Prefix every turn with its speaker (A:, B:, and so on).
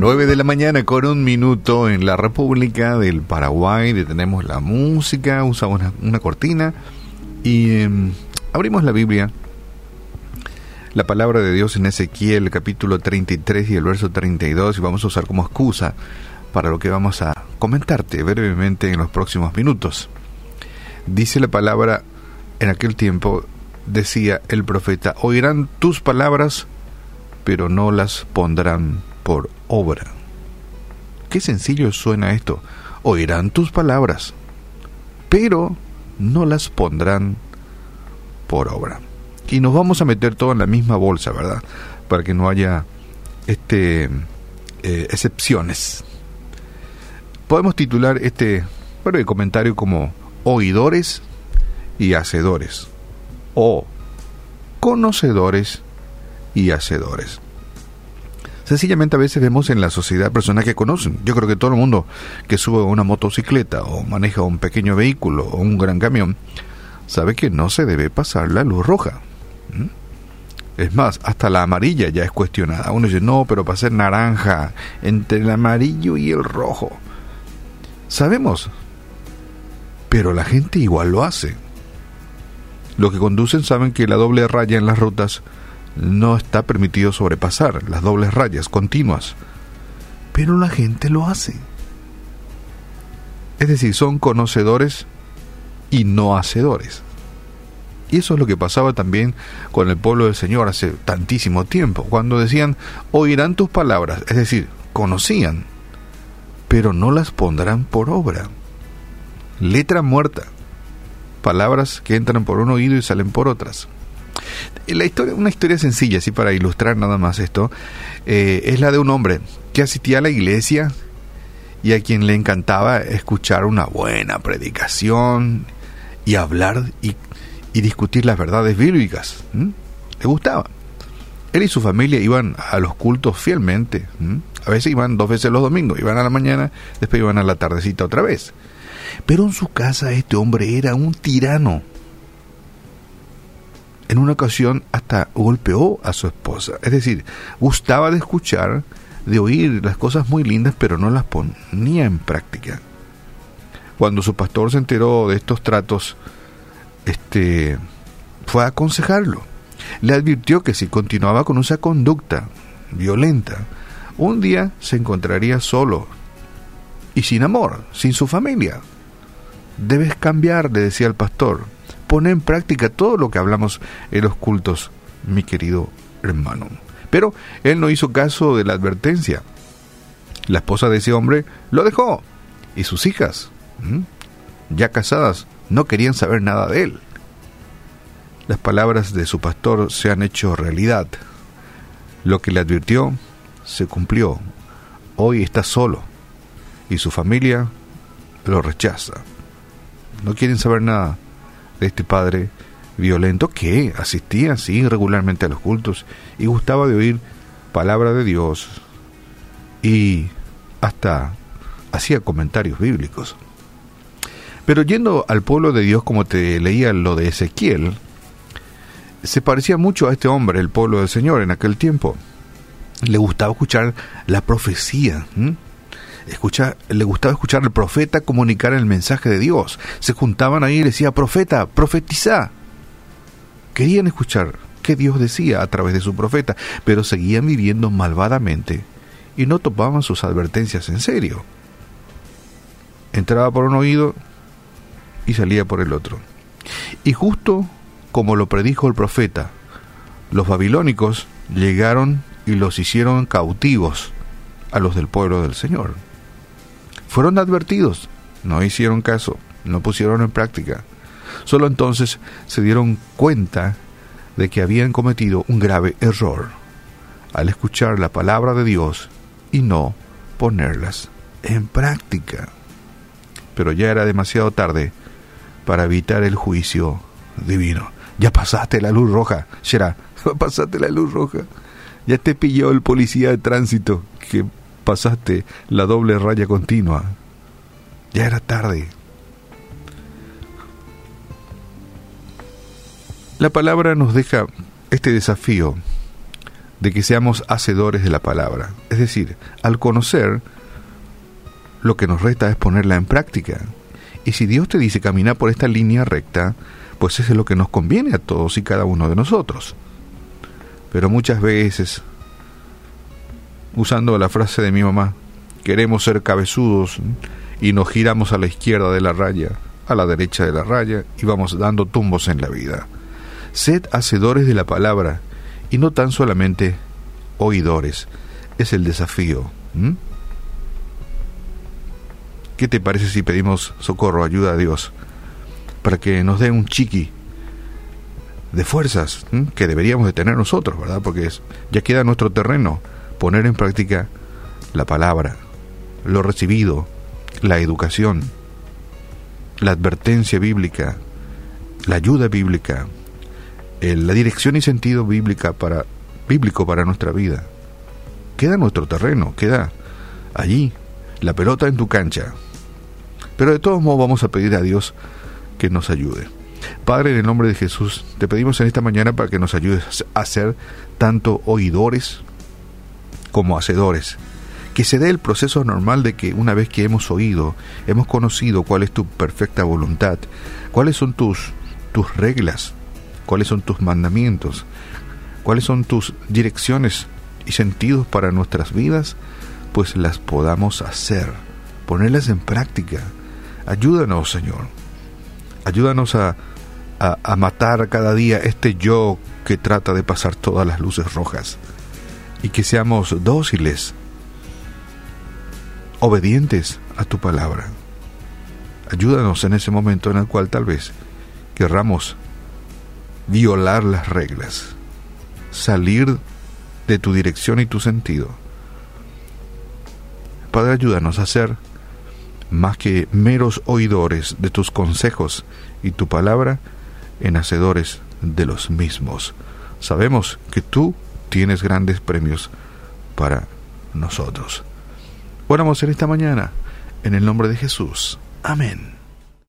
A: 9 de la mañana con un minuto en la República del Paraguay. Detenemos la música, usamos una, cortina y em, abrimos la Biblia. La palabra de Dios en Ezequiel capítulo 33 y el verso 32 y vamos a usar como excusa para lo que vamos a comentarte brevemente en los próximos minutos. Dice la palabra en aquel tiempo, decía el profeta, oirán tus palabras, pero no las pondrán por obra. Qué sencillo suena esto. Oirán tus palabras, pero no las pondrán por obra. Y nos vamos a meter todo en la misma bolsa, ¿verdad? Para que no haya este eh, excepciones. Podemos titular este breve comentario como oidores y hacedores o conocedores y hacedores. Sencillamente a veces vemos en la sociedad personas que conocen. Yo creo que todo el mundo que sube una motocicleta o maneja un pequeño vehículo o un gran camión sabe que no se debe pasar la luz roja. Es más, hasta la amarilla ya es cuestionada. Uno dice, no, pero para ser naranja, entre el amarillo y el rojo. Sabemos, pero la gente igual lo hace. Los que conducen saben que la doble raya en las rutas no está permitido sobrepasar las dobles rayas continuas, pero la gente lo hace. Es decir, son conocedores y no hacedores. Y eso es lo que pasaba también con el pueblo del Señor hace tantísimo tiempo, cuando decían, oirán tus palabras, es decir, conocían, pero no las pondrán por obra. Letra muerta, palabras que entran por un oído y salen por otras. La historia, una historia sencilla, así para ilustrar nada más esto, eh, es la de un hombre que asistía a la iglesia y a quien le encantaba escuchar una buena predicación y hablar y, discutir las verdades bíblicas. Le gustaba. Él y su familia iban a los cultos fielmente. A veces iban dos veces los domingos, iban a la mañana, después iban a la tardecita otra vez. Pero en su casa este hombre era un tirano en una ocasión hasta golpeó a su esposa. Es decir, gustaba de escuchar, de oír las cosas muy lindas, pero no las ponía en práctica. Cuando su pastor se enteró de estos tratos, este fue a aconsejarlo. Le advirtió que si continuaba con esa conducta violenta, un día se encontraría solo y sin amor, sin su familia. Debes cambiar, le decía el pastor pone en práctica todo lo que hablamos en los cultos, mi querido hermano. Pero él no hizo caso de la advertencia. La esposa de ese hombre lo dejó. Y sus hijas, ya casadas, no querían saber nada de él. Las palabras de su pastor se han hecho realidad. Lo que le advirtió se cumplió. Hoy está solo y su familia lo rechaza. No quieren saber nada este padre violento que asistía así regularmente a los cultos y gustaba de oír palabra de Dios y hasta hacía comentarios bíblicos. Pero yendo al pueblo de Dios, como te leía lo de Ezequiel, se parecía mucho a este hombre, el pueblo del Señor, en aquel tiempo. Le gustaba escuchar la profecía escucha, le gustaba escuchar al profeta comunicar el mensaje de Dios. Se juntaban ahí y le decía, profeta, profetiza. Querían escuchar qué Dios decía a través de su profeta, pero seguían viviendo malvadamente y no tomaban sus advertencias en serio. Entraba por un oído y salía por el otro. Y justo como lo predijo el profeta, los babilónicos llegaron y los hicieron cautivos a los del pueblo del Señor. Fueron advertidos, no hicieron caso, no pusieron en práctica. Solo entonces se dieron cuenta de que habían cometido un grave error al escuchar la palabra de Dios y no ponerlas en práctica. Pero ya era demasiado tarde para evitar el juicio divino. Ya pasaste la luz roja, Shera, pasaste la luz roja. Ya te pilló el policía de tránsito pasaste la doble raya continua. Ya era tarde. La palabra nos deja este desafío de que seamos hacedores de la palabra. Es decir, al conocer, lo que nos resta es ponerla en práctica. Y si Dios te dice caminar por esta línea recta, pues eso es lo que nos conviene a todos y cada uno de nosotros. Pero muchas veces, usando la frase de mi mamá, queremos ser cabezudos y nos giramos a la izquierda de la raya, a la derecha de la raya y vamos dando tumbos en la vida. Sed hacedores de la palabra y no tan solamente oidores. Es el desafío. ¿Qué te parece si pedimos socorro, ayuda a Dios, para que nos dé un chiqui de fuerzas que deberíamos de tener nosotros, ¿verdad? Porque ya queda nuestro terreno poner en práctica la palabra, lo recibido, la educación, la advertencia bíblica, la ayuda bíblica, la dirección y sentido bíblica para, bíblico para nuestra vida. Queda nuestro terreno, queda allí, la pelota en tu cancha. Pero de todos modos vamos a pedir a Dios que nos ayude. Padre, en el nombre de Jesús, te pedimos en esta mañana para que nos ayudes a ser tanto oidores como hacedores. Que se dé el proceso normal de que una vez que hemos oído, hemos conocido cuál es tu perfecta voluntad, cuáles son tus, tus reglas, cuáles son tus mandamientos, cuáles son tus direcciones y sentidos para nuestras vidas, pues las podamos hacer, ponerlas en práctica. Ayúdanos, Señor. Ayúdanos a, a, matar cada día este yo que trata de pasar todas las luces rojas y que seamos dóciles, obedientes a tu palabra. Ayúdanos en ese momento en el cual tal vez querramos violar las reglas, salir de tu dirección y tu sentido. Padre, ayúdanos a ser más que meros oidores de tus consejos y tu palabra, en hacedores de los mismos. Sabemos que tú tienes grandes premios para nosotros. Oramos en esta mañana, en el nombre de Jesús. Amén.